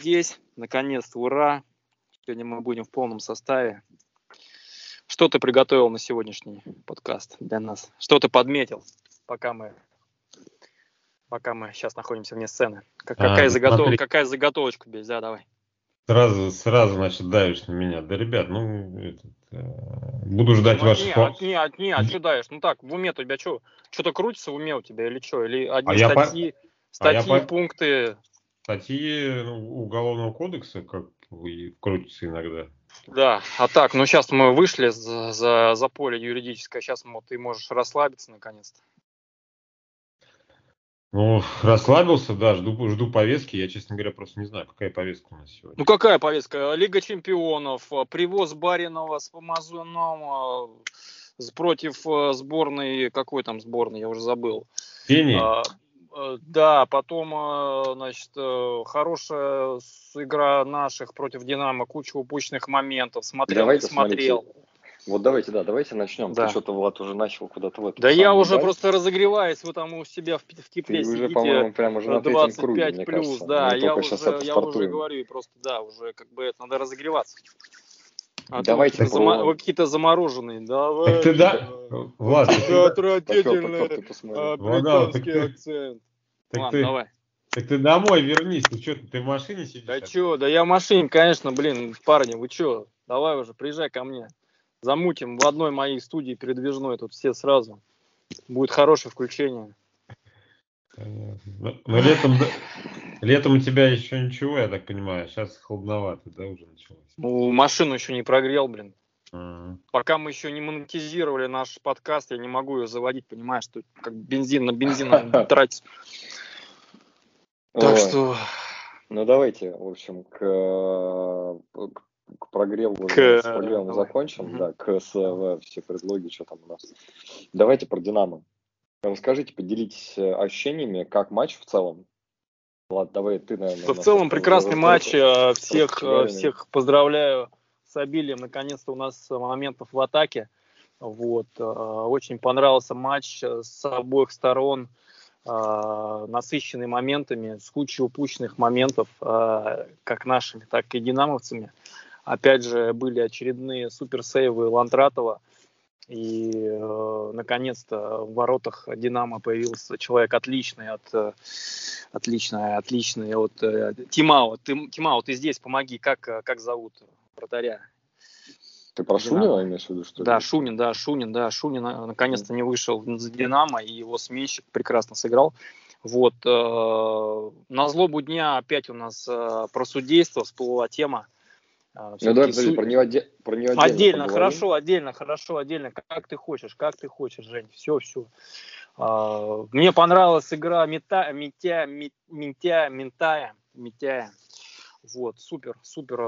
здесь, наконец-то, ура! Сегодня мы будем в полном составе. Что ты приготовил на сегодняшний подкаст для нас? Что ты подметил, пока мы, пока мы сейчас находимся вне сцены? Как, а, какая, заготов... какая заготовочка здесь? Да, давай. Сразу, сразу, значит, давишь на меня. Да, ребят, ну, этот, э, буду ждать ну, ваших... Нет, нет, нет, что даешь? Ну так, в уме у тебя что? Что-то крутится в уме у тебя или что? Или одни а статьи, я статьи, а пункты? Статьи ну, Уголовного кодекса, как вы крутится иногда. Да, а так, ну сейчас мы вышли за, за, за поле юридическое, сейчас вот, ты можешь расслабиться наконец-то. Ну, расслабился, да, жду, жду повестки. Я, честно говоря, просто не знаю, какая повестка у нас сегодня. Ну, какая повестка? Лига чемпионов, привоз Баринова с Помазуном против э, сборной, какой там сборной, я уже забыл. Пени? А, да, потом, э, значит, хорошая игра наших против Динамо, куча упущенных моментов. Смотрел, Давайте смотрел. Смотрите. Вот давайте, да, давайте начнем. Да. Ты что-то, Влад, уже начал куда-то в этом. Да я уже да? просто разогреваюсь, вы там у себя в, в тепле Ты уже, по-моему, прям уже на 25 круге, мне плюс, кажется. да, я уже, я уже говорю, просто, да, уже как бы это, надо разогреваться. А Давайте по... зам... Вы какие-то замороженные. Давай. Ты да? Влад, ты... Отвратительный британский акцент. Так Ладно, ты... давай. Так ты домой вернись, ты что, ты в машине сидишь? Да что, да я в машине, конечно, блин, парни, вы что, давай уже, приезжай ко мне замутим в одной моей студии передвижной, тут все сразу. Будет хорошее включение. Но, но летом, летом у тебя еще ничего, я так понимаю. Сейчас холодновато, да, уже началось? Ну, машину еще не прогрел, блин. А-а-а. Пока мы еще не монетизировали наш подкаст, я не могу ее заводить, понимаешь, что как бензин на бензин тратить. Так что... Ну давайте, в общем, к, к к прогреву к... с прогревом закончим, да, к СВ, все предлоги, что там у нас. Давайте про Динамо. Расскажите, поделитесь э, ощущениями, как матч в целом. Ладно, давай ты, наверное. В целом прекрасный матч. Э, всех, э, всех поздравляю с обилием. Наконец-то у нас моментов в атаке. Вот. Очень понравился матч с обоих сторон насыщенный моментами, с кучей упущенных моментов, как нашими, так и динамовцами. Опять же, были очередные суперсейвы Лантратова. И э, наконец-то в воротах Динамо появился человек отличный от э, отличный, отличный от э, Тимао. Ты, Тимао, ты здесь, помоги. Как, э, как зовут вратаря? Ты про Шунина имеешь в виду, что ли? Да, Шунин, да, Шунин, да, Шунин э, наконец-то не вышел за Динамо, и его сменщик прекрасно сыграл. Вот, э, на злобу дня опять у нас э, про судейство всплыла тема. А, ну давай, подожди, су... про нее, оде... про нее отдельно Отдельно, хорошо, отдельно, хорошо, отдельно. Как ты хочешь, как ты хочешь, Жень. Все, все. А, мне понравилась игра Мета, Митя, Митя, Ментая, Митяя. Вот, супер, супер, э,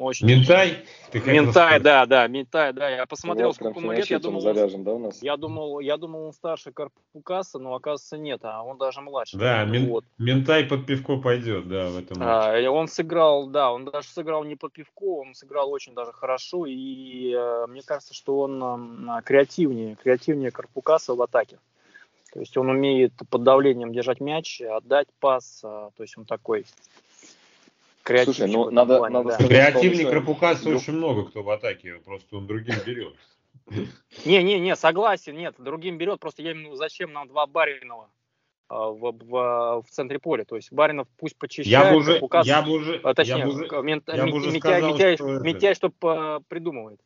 очень. Ментай? Ментай, да, да, Ментай, да. Я посмотрел, вот, сколько ему лет, я думал, заряжен, да, у нас? я думал, я думал, он старше Карпукаса, но оказывается нет, а он даже младше. Да, мен, вот. Ментай под пивко пойдет, да, в этом матче. А, он сыграл, да, он даже сыграл не под пивко, он сыграл очень даже хорошо, и э, мне кажется, что он э, креативнее, креативнее Карпукаса в атаке. То есть он умеет под давлением держать мяч, отдать пас, э, то есть он такой Слушай, ну надо, плане, надо да. сказать, Крапукаса ну... очень много кто в атаке, просто он другим берет. Не, не, не, согласен, нет, другим берет, просто я именно зачем нам два Баринова а, в, в, в центре поля. То есть Баринов пусть почищает. Я бы уже, Крапукас, я бы уже, а, точнее, я бы уже, мент, я бы уже Митяй, сказал, Митяй, что Митяй, что а, придумывает.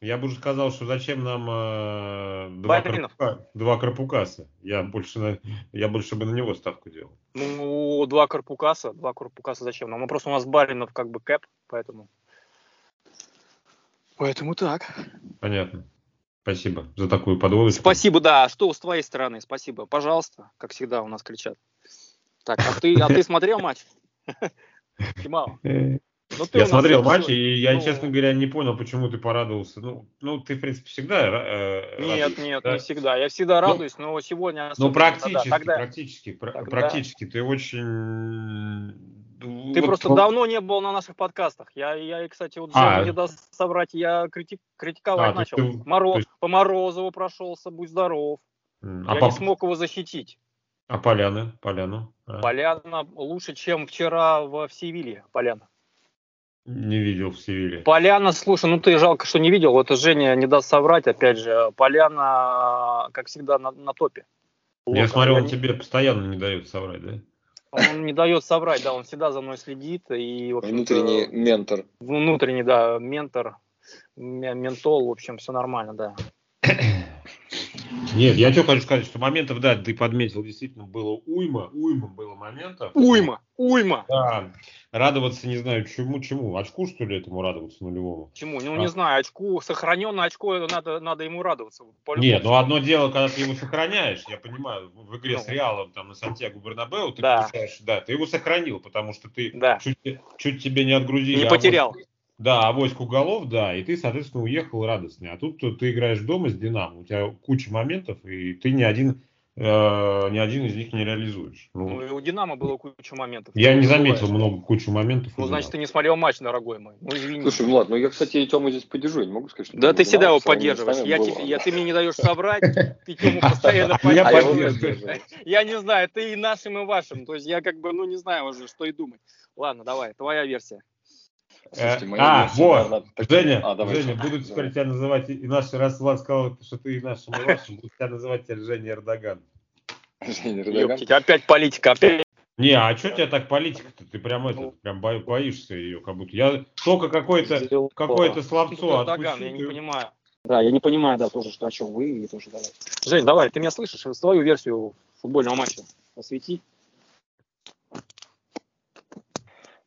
Я бы уже сказал, что зачем нам э, два, крапука, два Карпукаса. Я больше, на, я больше бы на него ставку делал. Ну, два Карпукаса, два Карпукаса зачем нам? Ну, просто у нас Баринов как бы кэп, поэтому... Поэтому так. Понятно. Спасибо за такую подводочку. Спасибо, да. А что с твоей стороны? Спасибо. Пожалуйста, как всегда у нас кричат. Так, а ты, а ты смотрел матч? Тимао. Ну, я смотрел матч, и я, ну... честно говоря, не понял, почему ты порадовался. Ну, ну ты, в принципе, всегда э, Нет, радуешься, нет, да? не всегда. Я всегда ну, радуюсь, но сегодня... Ну, практически, тогда, практически, тогда... практически. Ты очень... Ты вот, просто вот... давно не был на наших подкастах. Я, я кстати, вот а, не даст соврать, я критик, критиковать а, начал. Ты, Мороз, есть... По Морозову прошелся, будь здоров. А я по... не смог его защитить. А Поляны? Поляну? А? Поляна лучше, чем вчера в Севиле. Поляна. Не видел в Севиле. Поляна, слушай, ну ты жалко, что не видел. Вот Женя не даст соврать, опять же. Поляна, как всегда, на, на топе. Я вот, смотрю, он они... тебе постоянно не дает соврать, да? Он не дает соврать, да, он всегда за мной следит. И, внутренний ментор. Внутренний, да, ментор, ментол, в общем, все нормально, да. Нет, я что хочу сказать, что моментов, да, ты подметил, действительно было уйма, уйма было моментов. Уйма, уйма. Да, радоваться не знаю чему, чему, очку что ли этому радоваться нулевому? Чему, ну а. не знаю, очку, сохраненное очко, надо, надо ему радоваться. Нет, ну одно дело, когда ты его сохраняешь, я понимаю, в игре ну. с Реалом там на Сантьяго Бернабеу ты да. получаешь, да, ты его сохранил, потому что ты да. чуть, чуть тебе не отгрузили. Не а потерял. Вот, да, авоську голов, да, и ты, соответственно, уехал радостный. А тут ты играешь дома с Динамо, у тебя куча моментов, и ты ни один, э, ни один из них не реализуешь. Ну, ну у Динамо было куча моментов. Я не заметил много кучу моментов. Ну, значит, ты не смотрел матч, дорогой мой. Ну, извини. Слушай, Влад, ну я, кстати, Тему здесь поддержу, не могу сказать, что... Да ты всегда его поддерживаешь. Я, тебе, я, ты мне не даешь соврать, ты Тему постоянно поддерживаешь. Я не знаю, ты и нашим, и вашим. То есть я как бы, ну, не знаю уже, что и думать. Ладно, давай, твоя версия. Слушайте, э, а, вот, Женя, а, давай, Женя, будут теперь тебя называть, и наш, раз Влад сказал, что ты и нашим, и вашим, будут тебя называть теперь Женя Эрдоган. Женя Эрдоган? опять политика, опять. Не, а что тебя так политика-то? Ты прям это, прям боишься ее, как будто. Я только какое-то какое-то словцо отпущу. Я не понимаю. Да, я не понимаю, да, тоже, что о чем вы, и тоже давай. Жень, давай, ты меня слышишь? Свою версию футбольного матча освети.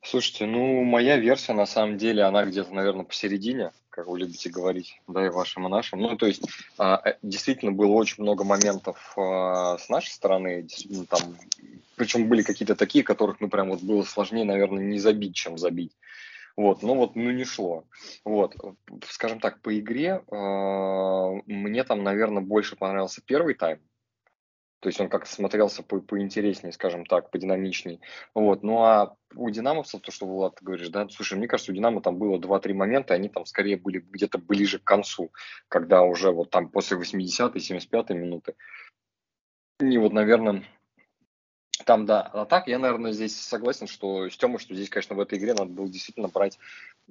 Слушайте, ну, моя версия, на самом деле, она где-то, наверное, посередине, как вы любите говорить, да, и вашим, и нашим. Ну, то есть, а, э, действительно, было очень много моментов а, с нашей стороны, там, причем были какие-то такие, которых, ну, прям вот было сложнее, наверное, не забить, чем забить. Вот, ну вот, ну не шло. Вот, скажем так, по игре э, мне там, наверное, больше понравился первый тайм, то есть он как-то смотрелся по поинтереснее, скажем так, подинамичней. Вот. Ну а у динамовцев, то, что Влад говоришь, да, слушай, мне кажется, у Динамо там было 2-3 момента, они там скорее были где-то ближе к концу, когда уже вот там после 80-й, 75-й минуты. И вот, наверное, там, да. А так, я, наверное, здесь согласен, что с Тёмой, что здесь, конечно, в этой игре надо было действительно брать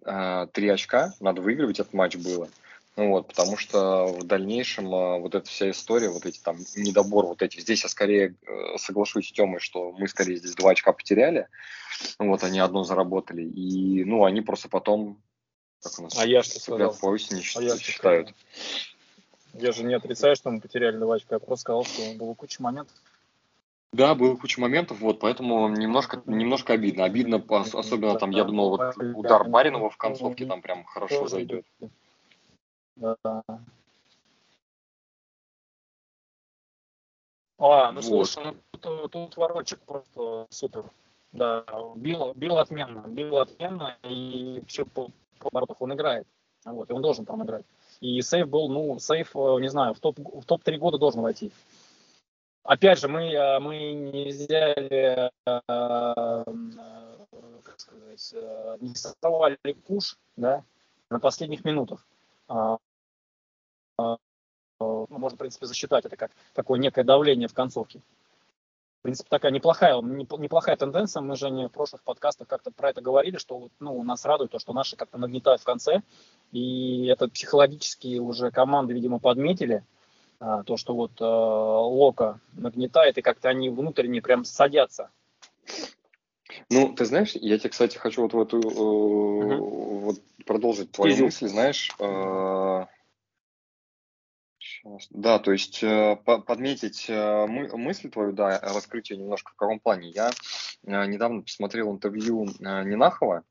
э, 3 очка, надо выигрывать этот матч было. Вот, потому что в дальнейшем а, вот эта вся история, вот эти там недобор, вот эти, здесь я скорее э, соглашусь с Тёмой, что мы скорее здесь два очка потеряли, вот, они одно заработали, и, ну, они просто потом, как у нас, а я что сказал? по осени а я считают. Я же не отрицаю, что мы потеряли два очка, я просто сказал, что было куча моментов. Да, было куча моментов, вот, поэтому немножко, немножко обидно. Обидно, особенно там, я думал, вот удар Баринова в концовке там прям хорошо зайдет. А, ну слушай, ну, тут, тут ворочек просто супер. Да, бил, бил отменно, бил отменно, и все по, по оборотах он играет. Вот, и он должен там играть. И сейф был, ну, сейф, э, не знаю, в топ, в топ-3 года должен войти. Опять же, мы, э, мы не взяли, э, как сказать, не создавали пуш, да, на последних минутах. А, ну, можно, в принципе, засчитать это как такое некое давление в концовке. В принципе, такая неплохая, неплохая тенденция. Мы же не в прошлых подкастах как-то про это говорили, что ну, нас радует то, что наши как-то нагнетают в конце. И это психологически уже команды, видимо, подметили. А, то, что вот э, Лока нагнетает, и как-то они внутренне прям садятся. Ну, ты знаешь, я тебе, кстати, хочу вот в эту, э, uh-huh. вот продолжить твою Изюм. мысль, знаешь, э, да, то есть э, подметить э, мысль твою, да, раскрыть ее немножко в каком плане. Я э, недавно посмотрел интервью Нинахова,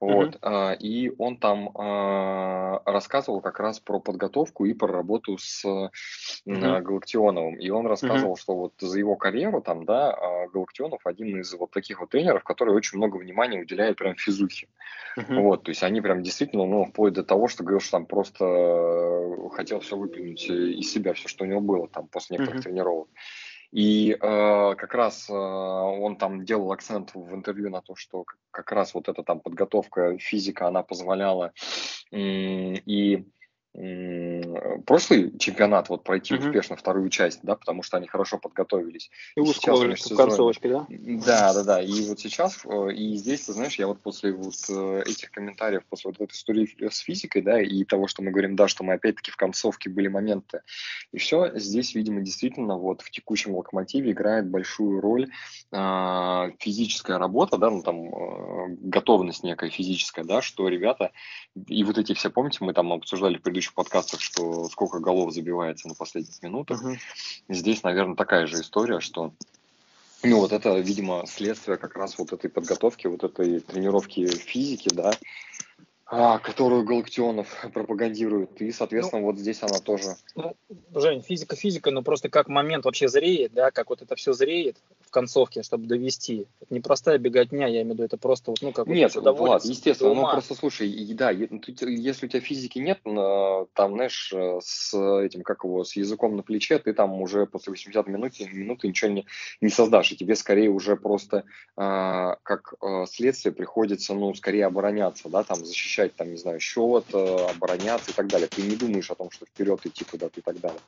вот, mm-hmm. и он там а, рассказывал как раз про подготовку и про работу с mm-hmm. Галактионовым. И он рассказывал, mm-hmm. что вот за его карьеру там, да, а, Галактионов один из вот таких вот тренеров, который очень много внимания уделяет прям физухе. Mm-hmm. Вот, то есть они прям действительно, ну, вплоть до того, что говорил, что там просто э, хотел все выплюнуть из себя, все, что у него было там после некоторых mm-hmm. тренировок. И э, как раз э, он там делал акцент в интервью на то, что как раз вот эта там подготовка физика, она позволяла э, и прошлый чемпионат вот пройти угу. успешно вторую часть, да, потому что они хорошо подготовились. И, и ускорились в концовочке, да? Да, да, да. И вот сейчас, э, и здесь, ты знаешь, я вот после вот э, этих комментариев, после вот этой истории с физикой, да, и того, что мы говорим, да, что мы опять-таки в концовке были моменты, и все, здесь, видимо, действительно вот в текущем локомотиве играет большую роль э, физическая работа, да, ну там э, готовность некая физическая, да, что ребята, и вот эти все, помните, мы там обсуждали в предыдущих подкастах, что сколько голов забивается на последних минутах. Uh-huh. Здесь, наверное, такая же история, что ну, вот это, видимо, следствие как раз вот этой подготовки, вот этой тренировки физики, да, которую Галактионов пропагандирует. И, соответственно, ну, вот здесь она тоже. Ну, Жень, физика физика, но просто как момент вообще зреет, да, как вот это все зреет в концовке, чтобы довести. Это не простая беготня, я имею в виду, это просто вот, ну, как Нет, вот Влад, естественно, ну, просто слушай, и, да, если у тебя физики нет, там, знаешь, с этим, как его, с языком на плече, ты там уже после 80 минут, минуты ничего не, не создашь, и тебе скорее уже просто а, как а, следствие приходится, ну, скорее обороняться, да, там, защищать защищать, там, не знаю, счет, э, обороняться и так далее. Ты не думаешь о том, что вперед идти куда-то и так далее.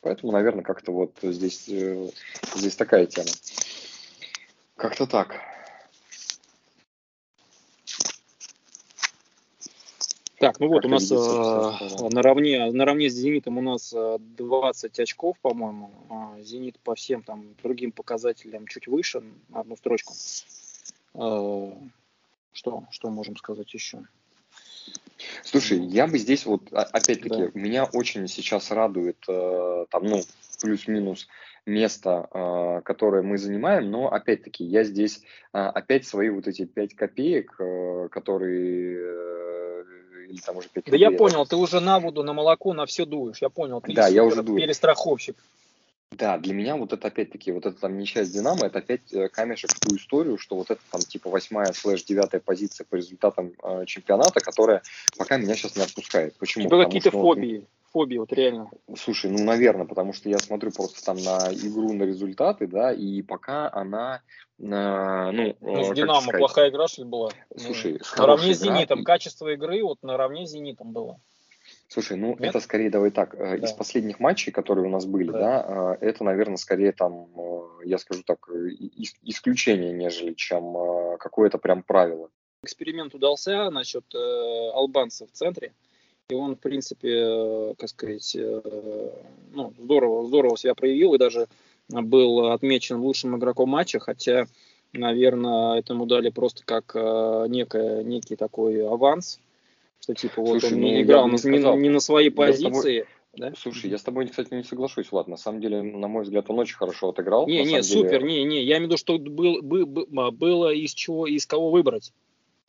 Поэтому, наверное, как-то вот здесь, э, здесь такая тема. Как-то так. Так, ну вот как у нас э, наравне, наравне с «Зенитом» у нас 20 очков, по-моему. А «Зенит» по всем там другим показателям чуть выше, на одну строчку. Что, что можем сказать еще? Слушай, я бы здесь вот, а, опять-таки, да. меня очень сейчас радует, э, там, ну, плюс-минус место, э, которое мы занимаем, но, опять-таки, я здесь э, опять свои вот эти 5 копеек, э, которые... Э, или там уже 5 да я понял, ты уже на воду, на молоко, на все дуешь, я понял. Ты да, я уже дую. Перестраховщик. Да, для меня вот это опять-таки, вот это там не часть Динамо, это опять э, камешек в ту историю, что вот это там типа восьмая слэш девятая позиция по результатам э, чемпионата, которая пока меня сейчас не отпускает. Почему? Типа какие-то что, фобии. Вот, фобии, вот реально. Слушай, ну, наверное, потому что я смотрю просто там на игру, на результаты, да, и пока она, э, ну, ну с Динамо сказать, плохая игра, что ли, была? Слушай, ну, наравне с Зенитом, и... качество игры вот наравне с Зенитом было. Слушай, ну Нет? это скорее, давай так, э, да. из последних матчей, которые у нас были, да, да э, это, наверное, скорее там, э, я скажу так, исключение, нежели чем какое-то прям правило. Эксперимент удался насчет э, албанца в центре, и он, в принципе, как сказать, э, ну, здорово, здорово себя проявил и даже был отмечен лучшим игроком матча, хотя, наверное, этому дали просто как э, некое, некий такой аванс, что типа вот Слушай, он не ну, играл не, не, не на своей позиции. Да? Слушай, я с тобой, кстати, не соглашусь, Влад. На самом деле, на мой взгляд, он очень хорошо отыграл. Не, не, супер, деле... не, не. Я имею в виду, что был, был, было из чего, из кого выбрать.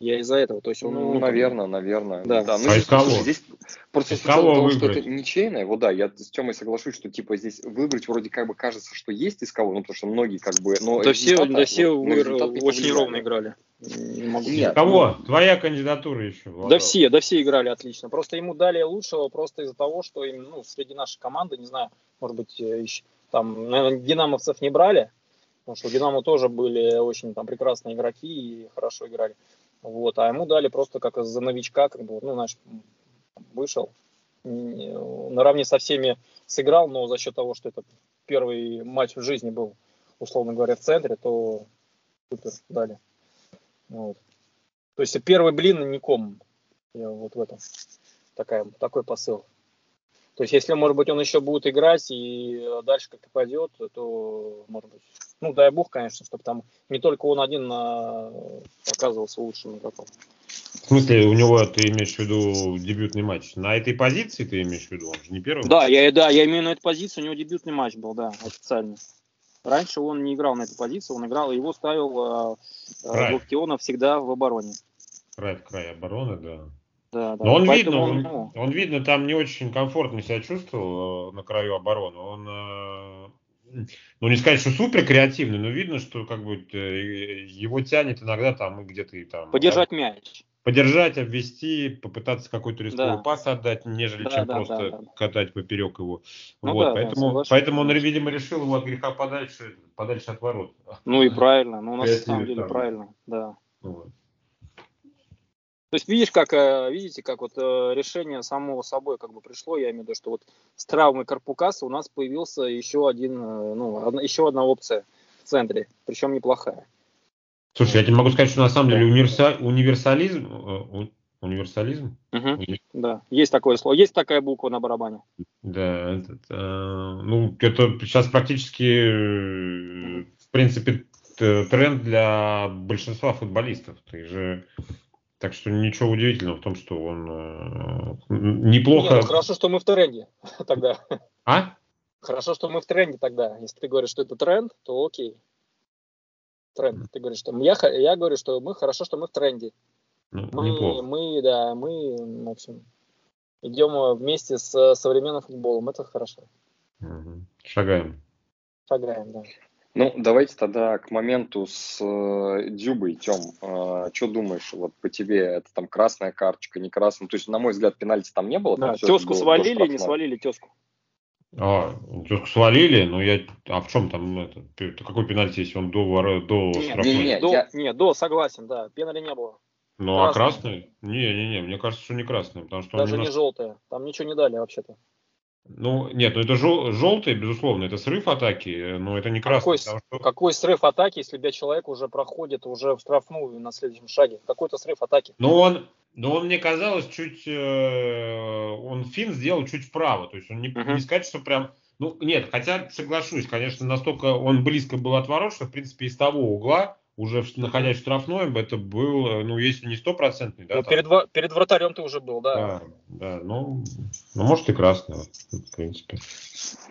Я из-за этого. То есть он, ну, ну, наверное, наверное. Да. да. Ну, а из кого? Здесь просто из кого того, что это ничейное, вот да, я с Тёмой соглашусь, что типа здесь выбрать вроде как бы кажется, что есть из кого, ну потому что многие как бы, но да все, да все вот, очень ровно играли. Не могу Нет, кого? Твоя кандидатура еще. Владал. Да все, да все играли отлично. Просто ему дали лучшего просто из-за того, что им, ну, среди нашей команды, не знаю, может быть, еще, там, наверное, динамовцев не брали, потому что у Динамо тоже были очень там прекрасные игроки и хорошо играли. Вот, а ему дали просто как за новичка, как бы, ну, знаешь, вышел, наравне со всеми сыграл, но за счет того, что это первый матч в жизни был, условно говоря, в центре, то супер дали. Вот. То есть первый блин ником. Я вот в этом такая, такой посыл. То есть, если, может быть, он еще будет играть и дальше как-то пойдет, то, может быть, ну, дай бог, конечно, чтобы там не только он один а, оказывался лучшим игроком. В смысле, у него ты имеешь в виду дебютный матч? На этой позиции ты имеешь в виду? Он же не первый? Да, я, да, я имею на эту позицию, у него дебютный матч был, да, официально. Раньше он не играл на этой позиции, он играл, его ставил э, всегда в обороне. Край в край обороны, да. Да, да. Но он видно, он, ну, он видно, там не очень комфортно себя чувствовал э, на краю обороны. Он, э, ну не сказать, что супер креативный, но видно, что как бы э, его тянет иногда там где-то и там. Подержать да, мяч. Подержать, обвести, попытаться какой-то рисковый да. пас отдать, нежели да, чем да, просто да, да. катать поперек его. Ну, вот, да, поэтому, поэтому он, видимо, решил его от греха подальше, подальше от ворот. Ну и правильно, ну на самом деле правильно, да. Вот. То есть видишь, как, э, видите, как вот э, решение самого собой как бы пришло, я имею в виду, что вот с травмой Карпукаса у нас появился еще один, ну, одна, еще одна опция в центре, причем неплохая. Слушай, я тебе могу сказать, что на самом деле универса... универсализм, универсализм? Угу. Да, есть такое слово, есть такая буква на барабане. Да, этот, э, ну это сейчас практически, в принципе, тренд для большинства футболистов. Ты же так что ничего удивительного в том, что он э, неплохо. Нет, ну хорошо, что мы в тренде тогда. А? Хорошо, что мы в тренде тогда. Если ты говоришь, что это тренд, то окей. Тренд. Ты говоришь, что я, я говорю, что мы хорошо, что мы в тренде. Ну, мы, неплохо. мы, да, мы, в общем, идем вместе с современным футболом. Это хорошо. Шагаем. Шагаем, да. Ну, давайте тогда к моменту с э, Дюбой, Тем. Э, что думаешь, вот по тебе, это там красная карточка, не красная? То есть, на мой взгляд, пенальти там не было. Да, тезку свалили, не свалили тезку? А, тезку свалили, но я... А в чем там это? Какой пенальти, если он до, вора, до нет, штрафной? Нет, до, я... нет, до, согласен, да, пенали не было. Ну, а красный? Не-не-не, мне кажется, что не красный, потому что Даже немножко... не желтая, там ничего не дали вообще-то. Ну, нет, ну это жел, желтый, безусловно, это срыв атаки, но это не красный. Какой, что... какой срыв атаки, если бля, человек уже проходит уже в штрафную на следующем шаге? Какой-то срыв атаки. Ну, он, но он мне казалось чуть, э, он фин сделал чуть вправо, то есть он не, uh-huh. не сказать, что прям, ну нет, хотя соглашусь, конечно, настолько он близко был от ворот, что в принципе из того угла уже находясь в штрафной, это был, э, ну, если не стопроцентный, да. Ну, перед, перед вратарем ты уже был, да. Да, да, ну, ну может и красный, в принципе.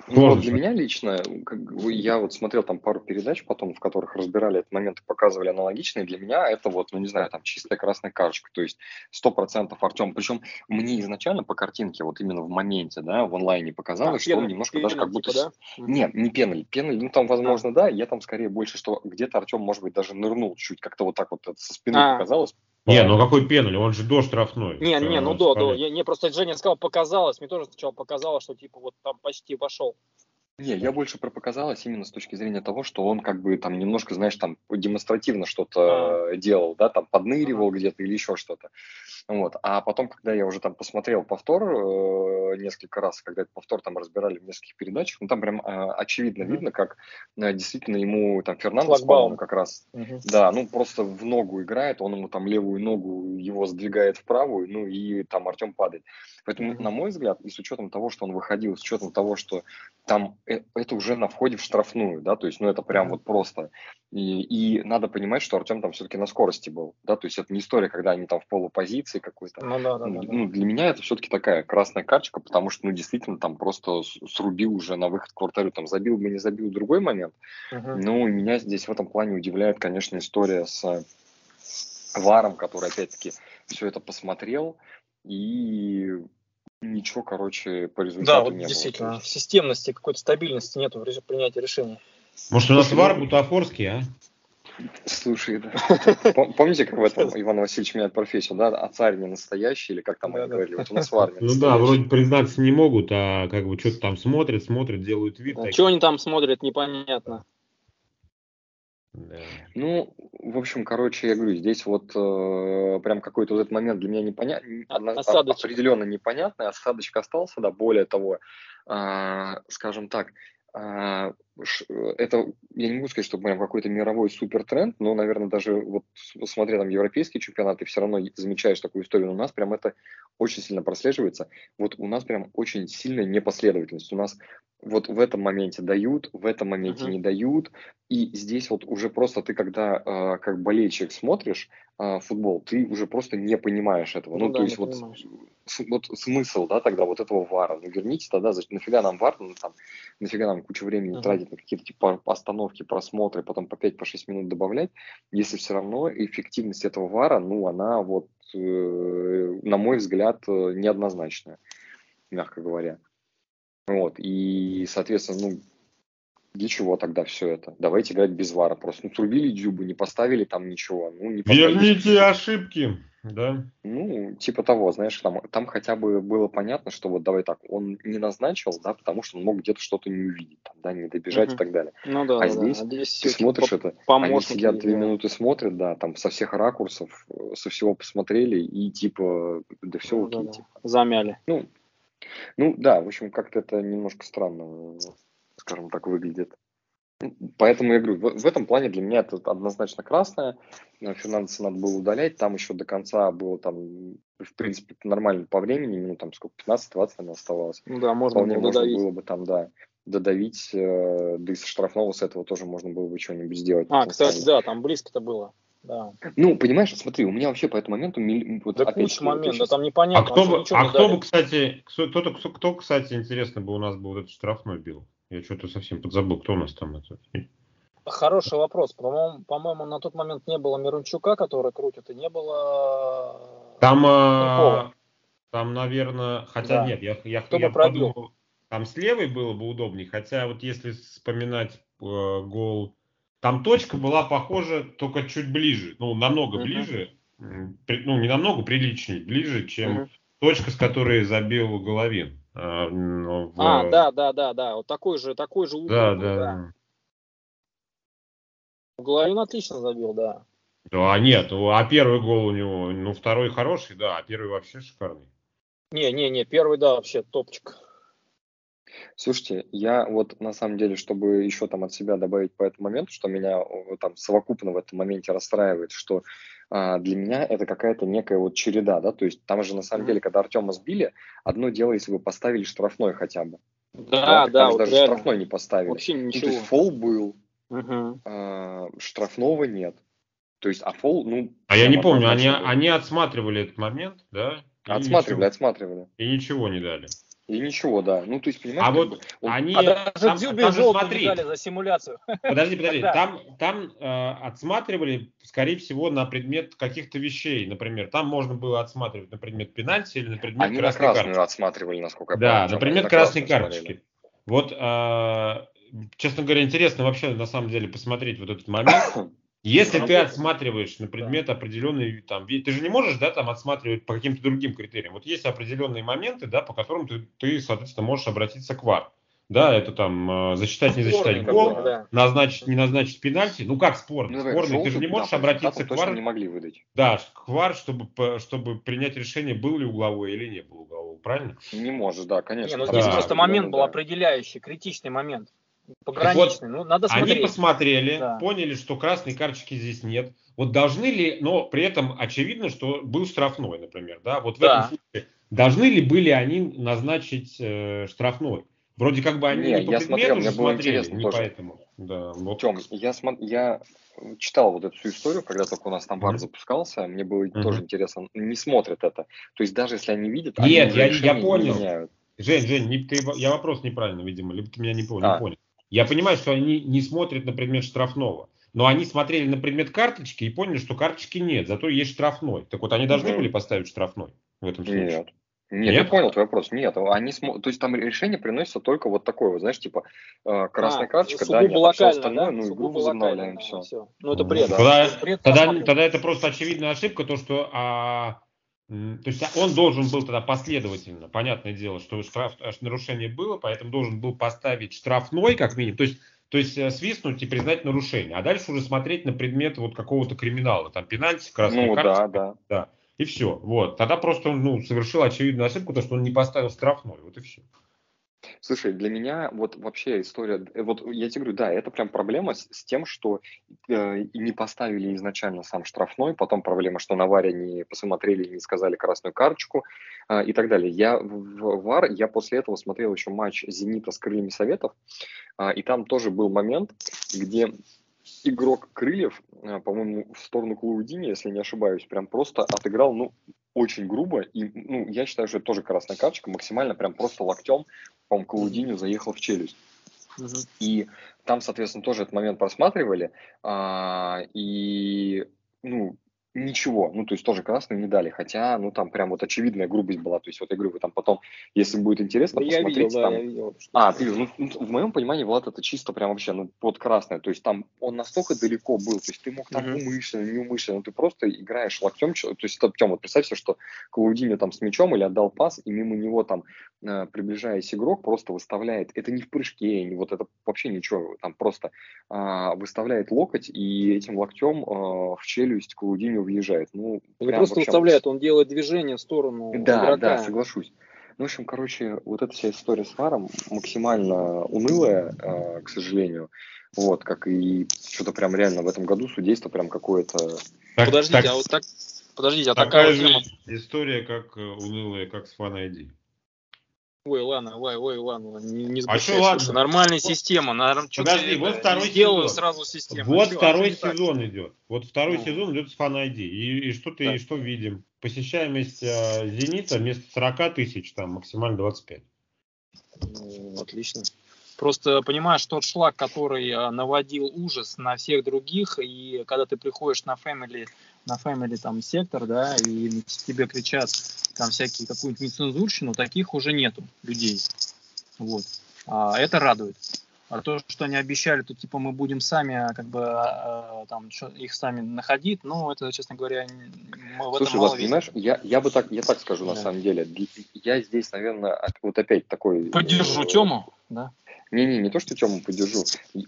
Ну, вот для меня лично, как, я вот смотрел там пару передач потом, в которых разбирали этот момент и показывали аналогичные, для меня это вот, ну, не знаю, там чистая красная карточка, то есть сто процентов Артем, причем мне изначально по картинке, вот именно в моменте, да, в онлайне показалось, а, что пеналь, он немножко даже как будто... Типа, да? Нет, не пеналь, пеналь, ну, там, возможно, а. да, я там скорее больше, что где-то Артем, может быть, даже нырнул чуть, как-то вот так вот со спины а. показалось, не, ну какой пенали, он же до штрафной. Не, не, ну до, до. Я, не, просто Женя сказал, показалось, мне тоже сначала показалось, что типа вот там почти вошел. Не, я больше про показалось именно с точки зрения того, что он как бы там немножко, знаешь, там демонстративно что-то а. делал, да, там подныривал а. где-то или еще что-то. Вот. А потом, когда я уже там посмотрел повтор э, несколько раз, когда этот повтор там разбирали в нескольких передачах, ну там прям э, очевидно mm-hmm. видно, как э, действительно ему там Фернандо спал как раз, mm-hmm. да, ну просто в ногу играет, он ему там левую ногу его сдвигает в правую, ну и там Артем падает. Поэтому, mm-hmm. на мой взгляд, и с учетом того, что он выходил, с учетом того, что там э, это уже на входе в штрафную, да, то есть, ну это прям mm-hmm. вот просто. И, и надо понимать, что Артем там все-таки на скорости был, да, то есть это не история, когда они там в полупозиции какой-то. Ну, да, да, ну, да, ну, для меня это все-таки такая красная карточка, потому что, ну, действительно, там просто срубил уже на выход к вратарю, там забил бы, не забил, другой момент. Uh-huh. Ну, и меня здесь в этом плане удивляет, конечно, история с Варом, который, опять-таки, все это посмотрел и ничего, короче, по результату да, вот не действительно, было. системности, какой-то стабильности нету в принятии решений. Может, у нас Вар бутафорский, а? Слушай, да. Помните, как в этом Иван Васильевич меняет профессию, да? А царь не настоящий, или как там они говорили? Вот у нас в армии Ну да, вроде признаться не могут, а как бы что-то там смотрят, смотрят, делают вид. А что они там смотрят, непонятно. Да. Ну, в общем, короче, я говорю, здесь вот э, прям какой-то вот этот момент для меня непонятный, а, определенно непонятный, осадочка остался, да, более того, э, скажем так, э, это, я не могу сказать, что прям какой-то мировой супер тренд, но, наверное, даже вот смотря там европейские чемпионаты, все равно замечаешь такую историю, но у нас прям это очень сильно прослеживается. Вот у нас прям очень сильная непоследовательность. У нас вот в этом моменте дают, в этом моменте uh-huh. не дают, и здесь вот уже просто ты, когда э, как болельщик смотришь э, футбол, ты уже просто не понимаешь этого. Ну, ну да, то есть вот, с, вот смысл, да, тогда вот этого вара. Ну, верните тогда, нафига нам вар, ну, там, нафига нам кучу времени uh-huh. тратить на какие-то типа остановки, просмотры, потом по 5-6 по минут добавлять, если все равно эффективность этого вара, ну, она вот, э, на мой взгляд, э, неоднозначная, мягко говоря. Вот, и, соответственно, ну, для чего тогда все это? Давайте играть без вара. Просто ну, срубили дюбы, не поставили там ничего. Ну, не Верните ошибки. Да. Ну, типа того, знаешь, там, там хотя бы было понятно, что вот давай так, он не назначил, да, потому что он мог где-то что-то не увидеть, там, да, не добежать угу. и так далее. Ну да, а да, здесь, да. А здесь ты смотришь по- это, они сидят две да. минуты смотрят, да, там со всех ракурсов, со всего посмотрели и типа, да все ну, окей, да, да. типа. Замяли. Ну, ну да, в общем, как-то это немножко странно, скажем так, выглядит. Поэтому я говорю, в, в этом плане для меня это однозначно красное. Фернандеса надо было удалять. Там еще до конца было там, в принципе, нормально по времени, минут там сколько, 15-20 наверное, оставалось. Ну да, можно Вполне было можно было бы там, да, додавить, э, да и со штрафного с этого тоже можно было бы что-нибудь сделать. А, кстати, самом. да, там близко-то было. Да. Ну, понимаешь, смотри, у меня вообще по этому моменту... Вот да куча моментов, да, там непонятно. А кто, бы, а кто бы, кстати, кто, кто, кто, кто, кстати, интересно бы у нас бы вот этот штрафной бил? Я что-то совсем подзабыл, кто у нас там это. Хороший вопрос. По-моему, по-моему, на тот момент не было Мирончука, который крутит, и не было там, э, там, наверное, хотя да. нет, я, я, Кто я бы пробил? подумал, там с левой было бы удобнее, хотя вот если вспоминать э, гол, там точка была похожа только чуть ближе, ну, намного uh-huh. ближе, ну, не намного, приличнее, ближе, чем uh-huh. точка, с которой забил Головин. А, в... а, да, да, да, да, вот такой же, такой же угол. Да, да, да. Головин отлично забил, да. Да, нет, а первый гол у него, ну, второй хороший, да, а первый вообще шикарный. Не, не, не, первый, да, вообще топчик. Слушайте, я вот на самом деле, чтобы еще там от себя добавить по этому моменту, что меня там совокупно в этом моменте расстраивает, что а, для меня это какая-то некая вот череда, да, то есть там же на самом деле, когда Артема сбили, одно дело, если бы поставили штрафной хотя бы. Да, да, да вот даже реально. штрафной не поставили. Вообще ничего. Ну, то есть фол был, угу. а, штрафного нет. То есть, а фол, ну... А я не помню, они, они отсматривали этот момент, да? Отсматривали, ничего, отсматривали. И ничего не дали. И ничего, да. Ну, то есть, понимаешь, а вот он... они... А даже там, Дзюбе там смотри, дали за симуляцию. Подожди, подожди. Там, там э, отсматривали, скорее всего, на предмет каких-то вещей. Например, там можно было отсматривать на предмет пенальти или на предмет они красной на красную карточки. отсматривали, насколько я да, помню. Да, на предмет красной карточки. Вот, э, честно говоря, интересно вообще, на самом деле, посмотреть вот этот момент. Если ты отсматриваешь на предмет определенный там, ты же не можешь, да, там отсматривать по каким-то другим критериям. Вот есть определенные моменты, да, по которым ты, ты соответственно, можешь обратиться к ВАР. Да, это там э, засчитать, не засчитать гол, да. назначить, не назначить пенальти. Ну как спорный? Ну, спорный, ты же не можешь да, обратиться к ВАР. не могли выдать. Да, к ВАР, чтобы, чтобы принять решение, был ли угловой или не был угловой, правильно? Не можешь, да, конечно. Не, ну здесь да. просто момент был определяющий, критичный момент. Пограничный. Вот, ну, надо смотреть. Они посмотрели, да. поняли, что красной карточки здесь нет. Вот должны ли, но при этом очевидно, что был штрафной, например, да, вот в да. этом случае, должны ли были они назначить э, штрафной? Вроде как бы они не, не по я смотрел, было смотрели, не тоже. поэтому. Да, вот. Тем, я, см... я читал вот эту всю историю, когда только у нас там бар mm-hmm. запускался, мне было mm-hmm. тоже интересно, не смотрят это. То есть даже если они видят, Нет, они я, я понял. Не Жень, Жень, не, ты, я вопрос неправильно, видимо, либо ты меня не понял. А. Не понял. Я понимаю, что они не смотрят на предмет штрафного, но они смотрели на предмет карточки и поняли, что карточки нет, зато есть штрафной. Так вот, они должны были поставить штрафной в этом случае? Нет. Нет, Нет, я понял твой вопрос. Нет, они см... то есть там решение приносится только вот такое, вот, знаешь, типа э, красная а, карточка, да, нет, а все остальное, да? ну, игру возобновляем, все. все. Ну, это бред. Тогда, бред тогда, тогда это просто очевидная ошибка, то, что а, то есть он должен был тогда последовательно, понятное дело, что штраф, нарушение было, поэтому должен был поставить штрафной как минимум, то есть, то есть э, свистнуть и признать нарушение, а дальше уже смотреть на предмет вот какого-то криминала, там пенальти, красная ну, карточка, да, да. да, и все, вот, тогда просто он ну, совершил очевидную ошибку, то что он не поставил штрафной, вот и все. Слушай, для меня вот вообще история, э, вот я тебе говорю, да, это прям проблема с, с тем, что э, не поставили изначально сам штрафной, потом проблема, что на ВАРе не посмотрели, не сказали красную карточку э, и так далее. Я в, ВАР, я после этого смотрел еще матч «Зенита» с крыльями Советов, э, и там тоже был момент, где игрок Крыльев, э, по-моему, в сторону Клаудини, если не ошибаюсь, прям просто отыграл, ну, очень грубо. И, ну, я считаю, что это тоже красная карточка, максимально прям просто локтем, по-моему, Клаудиню заехал в челюсть. И там, соответственно, тоже этот момент просматривали. А, и, ну, ничего, ну, то есть тоже красную не дали, хотя, ну, там прям вот очевидная грубость была, то есть вот я говорю, вы там потом, если будет интересно, да посмотрите, я видел, там... Да, я видел, а, ты, ну, ну, в моем понимании, Влад, это чисто прям вообще, ну, под красное, то есть там он настолько далеко был, то есть ты мог там mm-hmm. умышленно, неумышленно, ты просто играешь локтем, то есть это, Тем, вот представь себе, что Клаудинho там с мячом или отдал пас, и мимо него там, э, приближаясь игрок, просто выставляет, это не в прыжке, не вот это вообще ничего, там просто э, выставляет локоть, и этим локтем э, в челюсть Клаудинho въезжает, ну, не просто выставляет, он делает движение в сторону Да, игрока. да, соглашусь. Ну, в общем, короче, вот эта вся история с варом максимально унылая, э, к сожалению. Вот, как и что-то прям реально в этом году судейство прям какое-то... Так, Подождите, так, а вот так... Подождите, а такая, такая же тема... история, как э, унылая, как с Fan ID. Ой, ладно, ой, ой, ладно, не, не А что ладно? Нормальная вот, система. Наверное, Подожди, вот второй сезон. сразу систему. Вот что, второй сезон так? идет. Вот второй ну. сезон идет с Fan ID. И, и что ты, да. и что видим? Посещаемость э, Зенита вместо 40 тысяч, там максимально 25. Ну, отлично. Просто понимаешь, тот шлак, который э, наводил ужас на всех других, и когда ты приходишь на Family, на Family там сектор, да, и тебе кричат там всякие какую-нибудь нецензурщину, таких уже нету людей. Вот. А это радует. А то, что они обещали, то типа мы будем сами а, как бы э, там их сами находить, ну это, честно говоря, мы в Слушай, этом мало понимаешь, я, я бы так, я так скажу да. на самом деле. Я здесь, наверное, вот опять такой... Поддержу э, Тему, да. Не-не, не то, что Тему поддержу.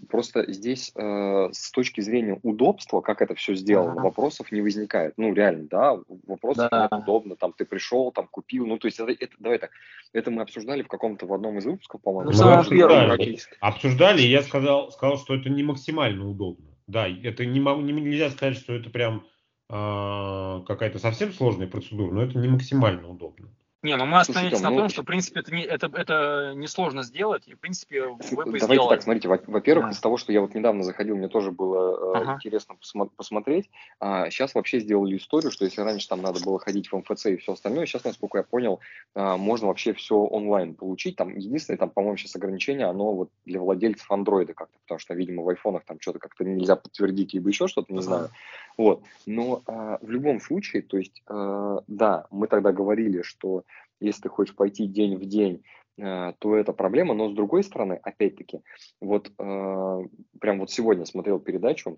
Просто здесь э, с точки зрения удобства, как это все сделано, ага. вопросов не возникает. Ну, реально, да, вопросов да. удобно. Там ты пришел, там купил. Ну, то есть, это, это, давай так, это мы обсуждали в каком-то в одном из выпусков, по-моему. Ну, обсуждали, обсуждали, и я сказал, сказал, что это не максимально удобно. Да, это не, не, нельзя сказать, что это прям э, какая-то совсем сложная процедура, но это не максимально удобно. Не, ну мы остановились на ну, том, что, в принципе, это, не, это, это несложно сделать, и, в принципе, вы Давайте сделали. так, смотрите, во-первых, да. из того, что я вот недавно заходил, мне тоже было э, ага. интересно посмо- посмотреть. А, сейчас вообще сделали историю, что если раньше там надо было ходить в МФЦ и все остальное, сейчас, насколько я понял, а, можно вообще все онлайн получить. Там единственное, там, по-моему, сейчас ограничение, оно вот для владельцев андроида как-то, потому что, видимо, в айфонах там что-то как-то нельзя подтвердить, либо еще что-то, не ага. знаю. Вот. Но а, в любом случае, то есть, а, да, мы тогда говорили, что если ты хочешь пойти день в день, э, то это проблема. Но с другой стороны, опять-таки, вот э, прям вот сегодня смотрел передачу,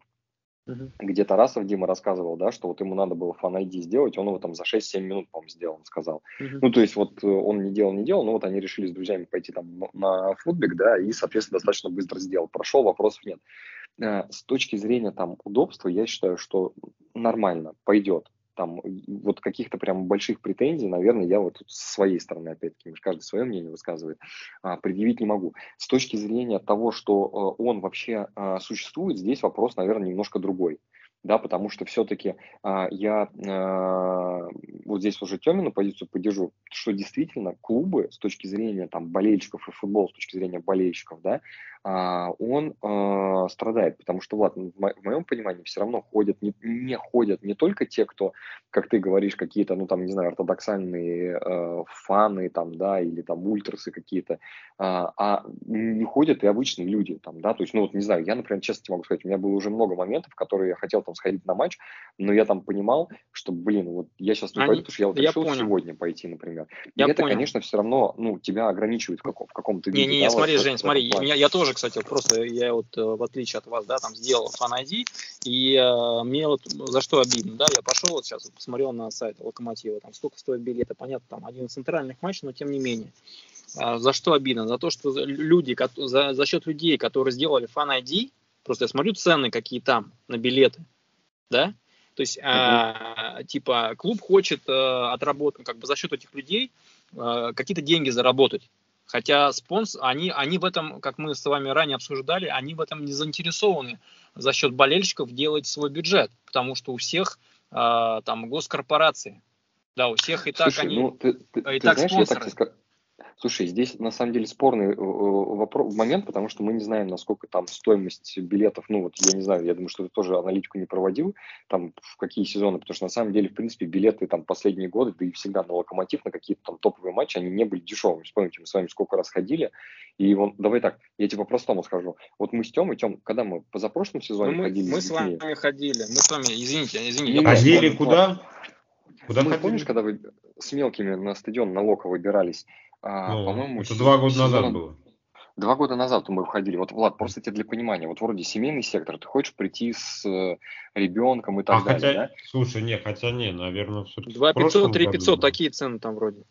uh-huh. где Тарасов Дима рассказывал, да, что вот ему надо было фан сделать, он его там за 6-7 минут, по-моему, сделал, он сказал. Uh-huh. Ну, то есть вот э, он не делал, не делал, но вот они решили с друзьями пойти там на футбик, да, и, соответственно, достаточно быстро сделал. Прошел, вопросов нет. С точки зрения там удобства, я считаю, что нормально, пойдет там вот каких-то прям больших претензий, наверное, я вот тут с своей стороны, опять-таки, каждый свое мнение высказывает, а, предъявить не могу. С точки зрения того, что э, он вообще а, существует, здесь вопрос, наверное, немножко другой да, потому что все-таки а, я а, вот здесь уже Темину позицию поддержу, что действительно клубы с точки зрения там болельщиков и футбол с точки зрения болельщиков, да, он а, страдает, потому что, ладно, в, мо- в моем понимании все равно ходят, не, не ходят не только те, кто, как ты говоришь, какие-то, ну там, не знаю, ортодоксальные э, фаны там, да, или там ультрасы какие-то, а, а не ходят и обычные люди там, да, то есть, ну вот, не знаю, я, например, честно тебе могу сказать, у меня было уже много моментов, которые я хотел там сходить на матч, но я там понимал, что, блин, вот я сейчас не Они... пойду, потому что я вот я решил понял. сегодня пойти, например. И я это, понял. конечно, все равно, ну, тебя ограничивает в, каком- в каком-то виде. Не-не, да, смотри, вот, Жень, смотри, я, я тоже тоже, кстати, просто я вот э, в отличие от вас, да, там сделал Fan ID, и э, мне вот за что обидно, да, я пошел вот сейчас вот посмотрел на сайт Локомотива, там сколько стоит билеты, понятно, там один из центральных матчей, но тем не менее. А, за что обидно? За то, что люди, за, за счет людей, которые сделали Fan ID, просто я смотрю цены, какие там на билеты, да, то есть, а, типа, клуб хочет а, отработать, как бы за счет этих людей а, какие-то деньги заработать. Хотя спонс, они, они в этом, как мы с вами ранее обсуждали, они в этом не заинтересованы за счет болельщиков делать свой бюджет, потому что у всех э, там госкорпорации. Да, у всех и так Слушай, они ну, ты, ты, и ты так знаешь, спонсоры. Я так Слушай, здесь на самом деле спорный э, вопрос, момент, потому что мы не знаем, насколько там стоимость билетов, ну вот я не знаю, я думаю, что ты тоже аналитику не проводил, там в какие сезоны, потому что на самом деле, в принципе, билеты там последние годы, да и всегда на Локомотив, на какие-то там топовые матчи, они не были дешевыми. Вспомните, мы с вами сколько раз ходили, и вон, давай так, я тебе по-простому скажу. Вот мы с Тёмой, Тём, когда мы позапрошлом сезоне ну, мы, ходили? Мы с, с вами ходили, мы с вами, извините, извините. Ходили куда? Куда мы, помнишь, когда вы с мелкими на стадион на Локо выбирались, а, ну, по-моему, это два года сезон... назад было. Два года назад мы входили. Вот, Влад, просто тебе для понимания. Вот вроде семейный сектор, ты хочешь прийти с э, ребенком и так а далее, хотя, да? Слушай, не, хотя не, наверное, все-таки... 2 500, 3 500, такие цены там вроде.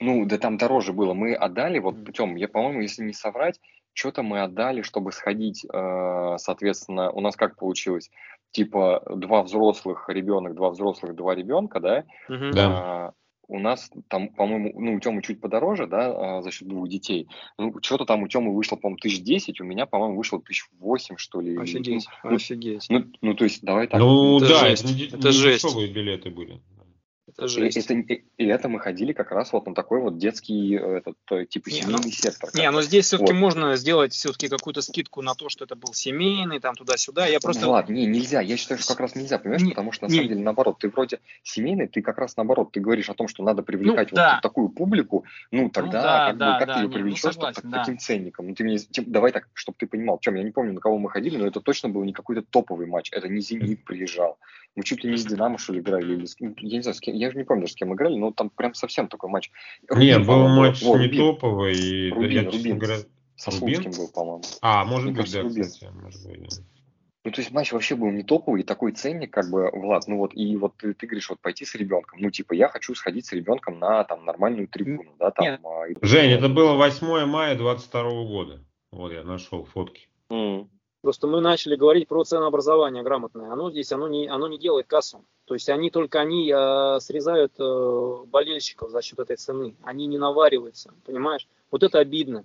Ну, да там дороже было. Мы отдали, вот путем, я, по-моему, если не соврать, что-то мы отдали, чтобы сходить, э, соответственно, у нас как получилось? Типа два взрослых, ребенок, два взрослых, два ребенка, да? Угу. Да. У нас там, по-моему, ну, у Тёмы чуть подороже, да, а, за счет двух детей. Ну, что-то там у Тёмы вышло, по-моему, тысяч десять, у меня, по-моему, вышло тысяч восемь, что ли. Офигеть, ну, офигеть. Ну, ну, то есть, давай так. Ну, это да, жесть. это, это жесть. билеты были. Это жесть. И, это, и, и это мы ходили как раз вот на такой вот детский, этот, э, типа, семейный не, сектор. Не, но здесь все-таки вот. можно сделать все-таки какую-то скидку на то, что это был семейный, там, туда-сюда. Я просто... Ну, ладно, не, нельзя. Я считаю, что как раз нельзя, понимаешь? Не, Потому что, на не. самом деле, наоборот, ты вроде семейный, ты как раз наоборот, ты говоришь о том, что надо привлекать ну, вот да. такую публику, ну, тогда, ну, да, как, да, бы, как да, ты ее привлечешь ну, согласен, так, да. таким ценником? Ну, ты мне, тем, давай так, чтобы ты понимал, чем я не помню, на кого мы ходили, но это точно был не какой-то топовый матч, это не «Зенит» приезжал. Мы чуть ли не с «Динамо», что ли, играли, или с, я не знаю, с кем, я же не помню, с кем играли, но там прям совсем такой матч. Не, был матч вот, не топовый. И, Рубин, я, Рубин. Говоря, со Слуцким был, по-моему. А, может быть, да, кстати, может быть, да. Ну, то есть матч вообще был не топовый, и такой ценник, как бы, Влад, ну вот, и вот ты, ты говоришь, вот пойти с ребенком, ну, типа, я хочу сходить с ребенком на, там, нормальную трибуну, да, там. Нет. А, и... Жень, это было 8 мая 22 года, вот я нашел фотки. Mm. Просто мы начали говорить про ценообразование грамотное. Оно здесь, оно не, оно не делает кассу. То есть они только они э, срезают э, болельщиков за счет этой цены. Они не навариваются, понимаешь? Вот это обидно.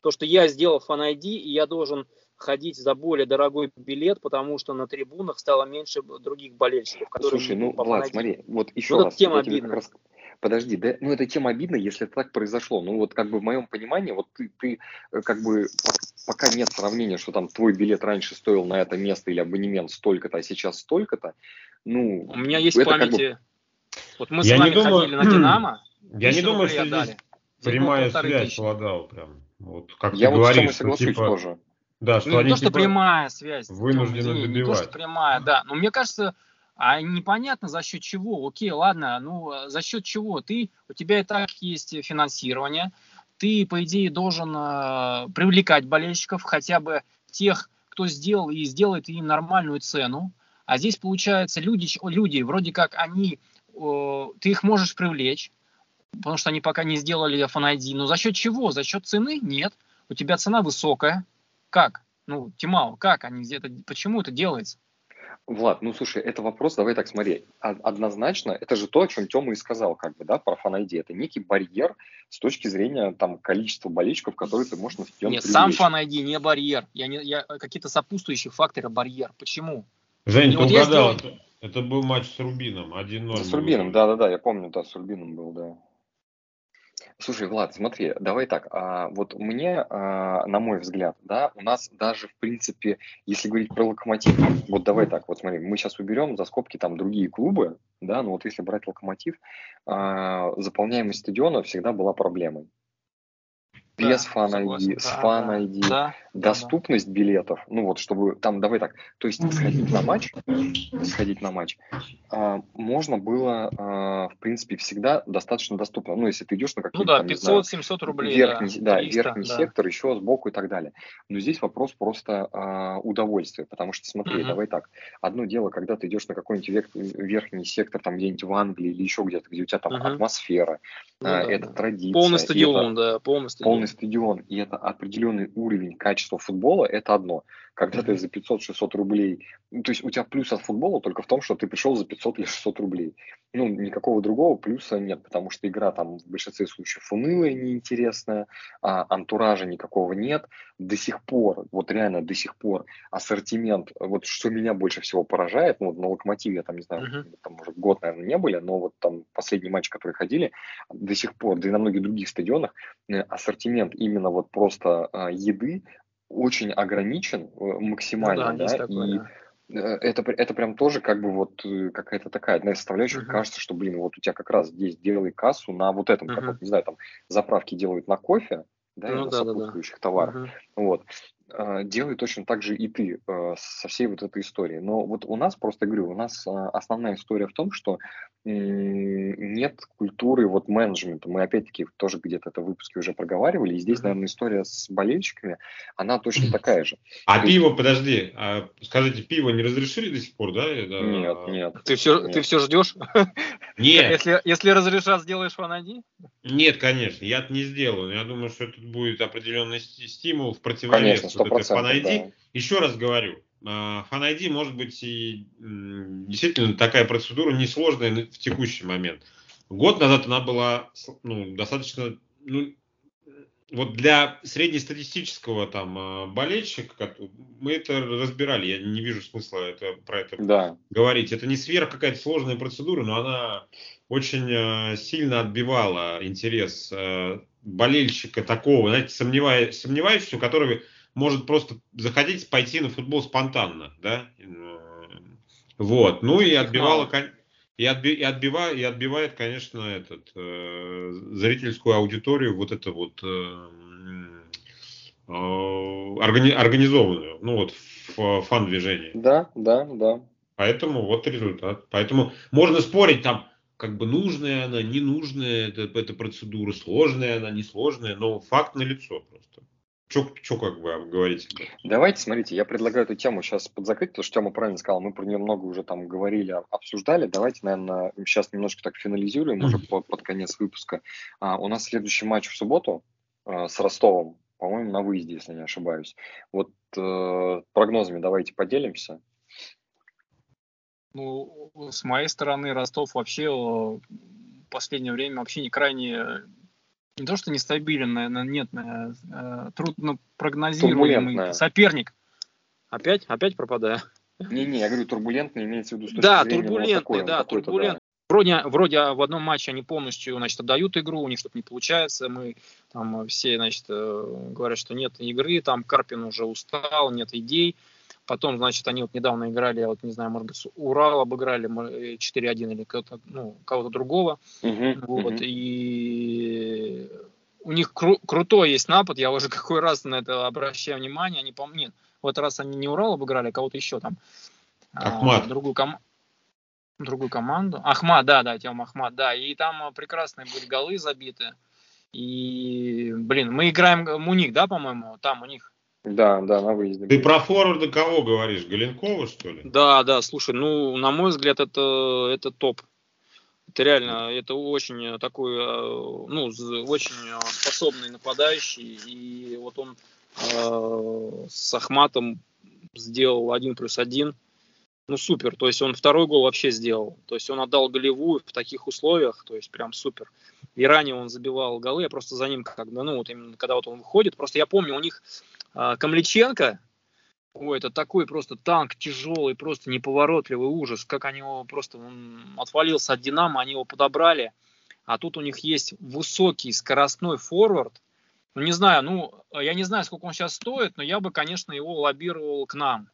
То, что я сделал фан и я должен ходить за более дорогой билет, потому что на трибунах стало меньше других болельщиков. Которые Слушай, ну, Влад, смотри, вот еще вот раз. тема обидна. Раз, Подожди, да, ну это тем обидно, если это так произошло. Ну вот как бы в моем понимании, вот ты, ты э, как бы пока нет сравнения, что там твой билет раньше стоил на это место или абонемент столько-то, а сейчас столько-то. Ну, у меня есть в памяти. Как бы... Вот мы я с вами думаю... ходили на Динамо. Я не думаю, что здесь прямая связь, Владал, прям. Вот как я ты вот говоришь, что типа... тоже. Да, что ну, они не то, типа что прямая связь. Вынуждены извини, добивать. Не то, что прямая, да. Но мне кажется, а непонятно за счет чего. Окей, ладно, ну за счет чего? Ты, у тебя и так есть финансирование, ты, по идее, должен э, привлекать болельщиков, хотя бы тех, кто сделал и сделает им нормальную цену. А здесь, получается, люди, люди вроде как они, ты их можешь привлечь, потому что они пока не сделали FNID. Но за счет чего? За счет цены? Нет. У тебя цена высокая. Как? Ну, Тимау, как они где-то, почему это делается? Влад, ну слушай, это вопрос, давай так смотри. Однозначно, это же то, о чем Тёма и сказал, как бы, да, про фан-ID. Это некий барьер с точки зрения там количества болельщиков, которые ты можешь на стадион Нет, привлечь. сам фан-ID не барьер. Я не, я, какие-то сопутствующие факторы барьер. Почему? Жень, ты вот угадал, сделал... это, это был матч с Рубином, 1-0. С Рубином, да-да-да, я помню, да, с Рубином был, да. Слушай, Влад, смотри, давай так. А, вот мне, а, на мой взгляд, да, у нас даже, в принципе, если говорить про локомотив, вот давай так, вот смотри, мы сейчас уберем за скобки там другие клубы, да, но вот если брать локомотив, а, заполняемость стадиона всегда была проблемой без да, фан ID, с фан ID, да, доступность да. билетов, ну вот, чтобы там, давай так, то есть сходить на матч, сходить на матч, а, можно было, а, в принципе, всегда достаточно доступно, ну, если ты идешь на какие-то, ну да, 500-700 рублей, верхний, да, 300, верхний да. сектор, еще сбоку и так далее. Но здесь вопрос просто а, удовольствия, потому что, смотри, угу. давай так, одно дело, когда ты идешь на какой-нибудь верхний сектор, там где-нибудь в Англии или еще где-то, где у тебя там угу. атмосфера, ну, а, да, это да. традиция. Полный стадион, это, да, полный стадион. Полный стадион и это определенный уровень качества футбола, это одно. Когда ты за 500-600 рублей, ну, то есть у тебя плюс от футбола только в том, что ты пришел за 500 или 600 рублей. Ну, никакого другого плюса нет, потому что игра там в большинстве случаев унылая, неинтересная, а антуража никакого нет. До сих пор, вот реально до сих пор ассортимент, вот что меня больше всего поражает, ну, вот на Локомотиве, я там, не знаю, uh-huh. там уже год, наверное, не были, но вот там последний матч, который ходили, до сих пор, да и на многих других стадионах, э, ассортимент именно вот просто а, еды очень ограничен э, максимально, ну, да, да такое, и да. Э, это, это прям тоже как бы вот э, какая-то такая одна из составляющих. Uh-huh. Кажется, что, блин, вот у тебя как раз здесь делай кассу на вот этом, uh-huh. как вот, не знаю, там заправки делают на кофе, да, ну, и да, на сопутствующих да, да. товарах. Uh-huh. Вот. А, делай точно так же и ты а, со всей вот этой историей. Но вот у нас, просто говорю, у нас а, основная история в том, что нет культуры вот менеджмента. Мы опять-таки тоже где-то это в выпуске уже проговаривали. И здесь, наверное, история с болельщиками, она точно такая же. А То пиво, есть... подожди, а, скажите, пиво не разрешили до сих пор, да? Нет, нет. Ты все, нет. Ты все ждешь? Нет. Если, если разрешат, сделаешь фанади? Нет, конечно, я это не сделаю. Я думаю, что это будет определенный стимул в противовес вот этой фан-ID. Да. Еще раз говорю, Fan-ID а, может быть и действительно такая процедура несложная в текущий момент. Год назад она была ну, достаточно, ну, вот для среднестатистического там а, болельщика, мы это разбирали, я не вижу смысла это, про это да. говорить. Это не сверх какая-то сложная процедура, но она очень а, сильно отбивала интерес болельщика такого, знаете, сомневающегося, у которого может просто заходить, пойти на футбол спонтанно, да, вот, ну и отбивала, и, отби, и, отбива, и отбивает, конечно, этот, э, зрительскую аудиторию, вот это вот э, э, органи, организованную, ну вот, фан-движение. Да, да, да. Поэтому вот результат. Поэтому можно спорить там, как бы нужная она, ненужная эта, эта процедура, сложная она, несложная, но факт налицо просто. Что как бы говорить? Давайте, смотрите, я предлагаю эту тему сейчас подзакрыть, потому что Тёма правильно сказал, мы про нее много уже там говорили, обсуждали. Давайте, наверное, сейчас немножко так финализируем уже под, под конец выпуска. А, у нас следующий матч в субботу а, с Ростовом, по-моему, на выезде, если не ошибаюсь. Вот э, прогнозами давайте поделимся. Ну, с моей стороны, Ростов вообще в последнее время вообще не крайне не то, что нестабилен, наверное, нет, наверное, э, трудно прогнозируемый соперник. Опять? Опять пропадаю? Не-не, я говорю, турбулентный имеется в виду. Да, турбулентный, вот такой, да, турбулентный. Да. Вроде, вроде в одном матче они полностью, значит, отдают игру, у них что-то не получается, мы там все, значит, э, говорят, что нет игры, там Карпин уже устал, нет идей, Потом, значит, они вот недавно играли, я вот не знаю, может быть, Урал обыграли 4-1 э, или кого-то, ну, кого-то другого. Uh-huh, вот, uh-huh. И у них кру- крутой есть напад, я уже какой раз на это обращаю внимание, они помнят. Нет, в этот раз они не Урал обыграли, а кого-то еще там. А, Ахмат. А, другую, ком- другую команду. Ахмат, да, да, Тем Ахмат, да. И там прекрасные были голы забиты. И, блин, мы играем Муник, да, по-моему, там у них да, да, на выезде. Ты про форварда кого говоришь? Галенкова, что ли? Да, да, слушай, ну, на мой взгляд, это, это топ. Это реально, это очень такой, э, ну, очень способный нападающий. И вот он э, с Ахматом сделал один плюс один. Ну, супер. То есть он второй гол вообще сделал. То есть он отдал голевую в таких условиях. То есть прям супер. И ранее он забивал голы. Я просто за ним, когда, ну, вот именно когда вот он выходит. Просто я помню, у них а, Камличенко, ой, это такой просто танк тяжелый, просто неповоротливый ужас, как они его просто, он отвалился от Динамо, они его подобрали, а тут у них есть высокий скоростной форвард, ну не знаю, ну я не знаю, сколько он сейчас стоит, но я бы, конечно, его лоббировал к нам,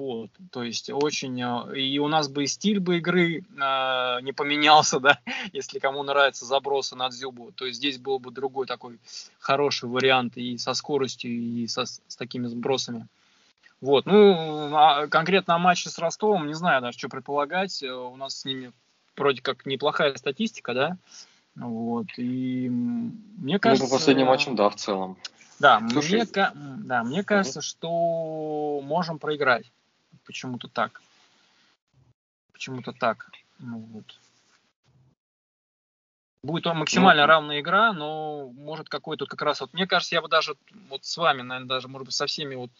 вот, то есть очень... Э, и у нас бы и стиль бы игры э, не поменялся, да, если кому нравятся забросы на дзюбу. То есть здесь был бы другой такой хороший вариант и со скоростью, и со, с такими сбросами. Вот, ну, а конкретно о матче с Ростовом, не знаю даже, что предполагать. Э, у нас с ними вроде как неплохая статистика, да. Вот, и мне кажется... Ну, по последним матчам, да, в целом. Да, Слушай, мне, да, мне кажется, угу. что можем проиграть почему-то так. Почему-то так. Ну, вот. Будет максимально ну, равная игра, но может какой-то как раз вот, мне кажется, я бы даже вот с вами, наверное, даже, может быть, со всеми вот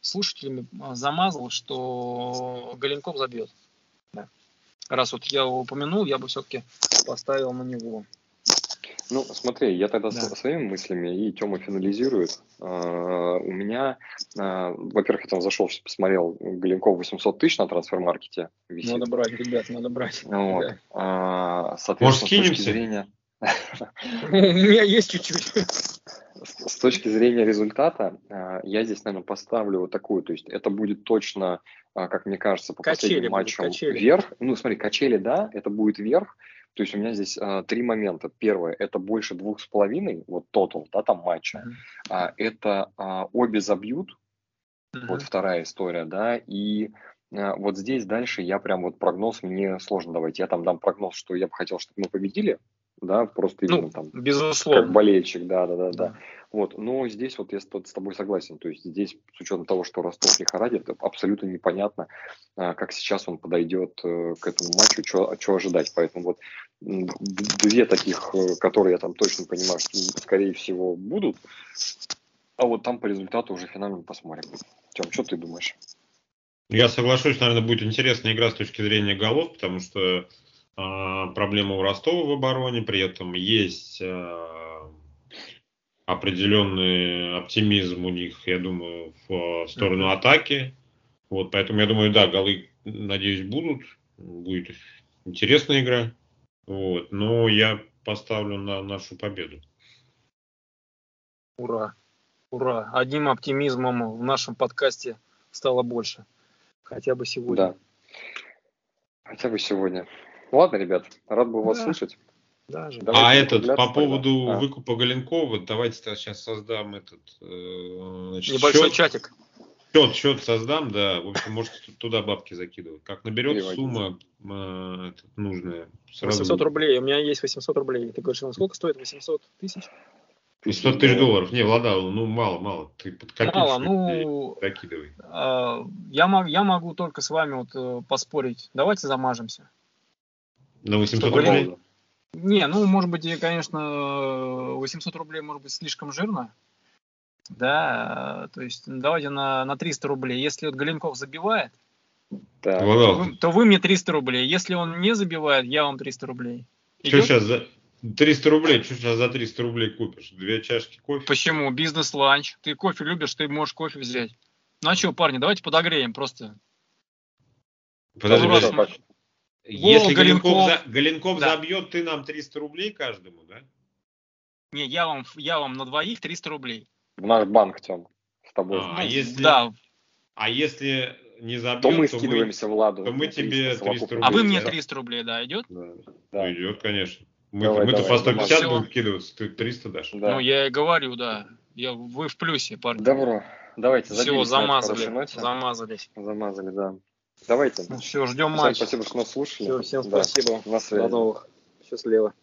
слушателями а, замазал, что Галенков забьет. Да. Раз вот я его упомянул, я бы все-таки поставил на него. Ну, смотри, я тогда да. своими мыслями, и Тёма финализирует. Uh, у меня, uh, во-первых, я там зашел, посмотрел, Галенков 800 тысяч на трансфер-маркете висит. Надо брать, ребят, надо брать. Вот. Да. Uh, соответственно, Может, с точки зрения... У меня есть чуть-чуть. С точки зрения результата, я здесь, наверное, поставлю вот такую, то есть это будет точно, как мне кажется, по последним матчам вверх. Ну, смотри, качели, да, это будет вверх, то есть у меня здесь а, три момента. Первое – это больше двух с половиной, вот тотал, да, там матча. Uh-huh. А, это а, обе забьют, uh-huh. вот вторая история, да, и а, вот здесь дальше я прям вот прогноз мне сложно давать. Я там дам прогноз, что я бы хотел, чтобы мы победили, да, просто именно ну, там безусловно. как болельщик, да, да, да, да. Вот, но здесь вот я с, с тобой согласен, то есть здесь с учетом того, что Ростов лихорадит, абсолютно непонятно, а, как сейчас он подойдет э, к этому матчу, что ожидать, поэтому вот две таких, э, которые я там точно понимаю, что скорее всего будут, а вот там по результату уже финально посмотрим. Тем, что ты думаешь? Я соглашусь, наверное, будет интересная игра с точки зрения голов, потому что а, проблема у Ростова в обороне, при этом есть а, определенный оптимизм у них, я думаю, в сторону mm-hmm. атаки. Вот, поэтому я думаю, да, голы, надеюсь, будут. Будет интересная игра. Вот, но я поставлю на нашу победу. Ура! Ура! Одним оптимизмом в нашем подкасте стало больше. Хотя бы сегодня. Да. Хотя бы сегодня. Ладно, ребят, рад был вас да. слышать. Даже. а этот, по поводу а. выкупа Галенкова, давайте сейчас создам этот... Э, значит, Небольшой счет, чатик. Счет, счет создам, да. В общем, можете туда бабки закидывать. Как наберет сумма э, нужная. Сразу 800 рублей. У меня есть 800 рублей. Ты говоришь, ну сколько стоит 800 тысяч? 100 тысяч долларов. Не, Влада, ну мало, мало. Ты под Мало, ну... Закидывай. Э, я, мог, я могу только с вами вот э, поспорить. Давайте замажемся. На 800 рублей? Не, ну, может быть, конечно, 800 рублей может быть слишком жирно. Да, то есть давайте на, на 300 рублей. Если вот Галенков забивает, да. то, вы, то вы мне 300 рублей. Если он не забивает, я вам 300 рублей. Идет? Что сейчас за 300 рублей? Что сейчас за 300 рублей купишь? Две чашки кофе? Почему? Бизнес-ланч. Ты кофе любишь, ты можешь кофе взять. Ну а что, парни, давайте подогреем просто. Подожди, подожди. Если Галенков, за, Галенков да. забьет, ты нам 300 рублей каждому, да? Не, я вам, я вам на двоих 300 рублей. В наш банк, Тем, с тобой. А, а если, да. а если не забьет, то мы то скидываемся мы, в ладу. То мы тебе 300 рублей. А вы мне 300 рублей, да, идет? Да. да. Идет, конечно. Мы, давай, мы-то давай, по 150 давай. будем вкидываться, ты 300 дашь. Да. Ну, я и говорю, да. Я, вы в плюсе, парни. Добро. Давайте, Все, замазали. Замазались. Замазали, да. Давайте. Ну, все, ждем матч. Спасибо, что нас слушали. Все, всем да. спасибо. На связи. До новых. Счастливо.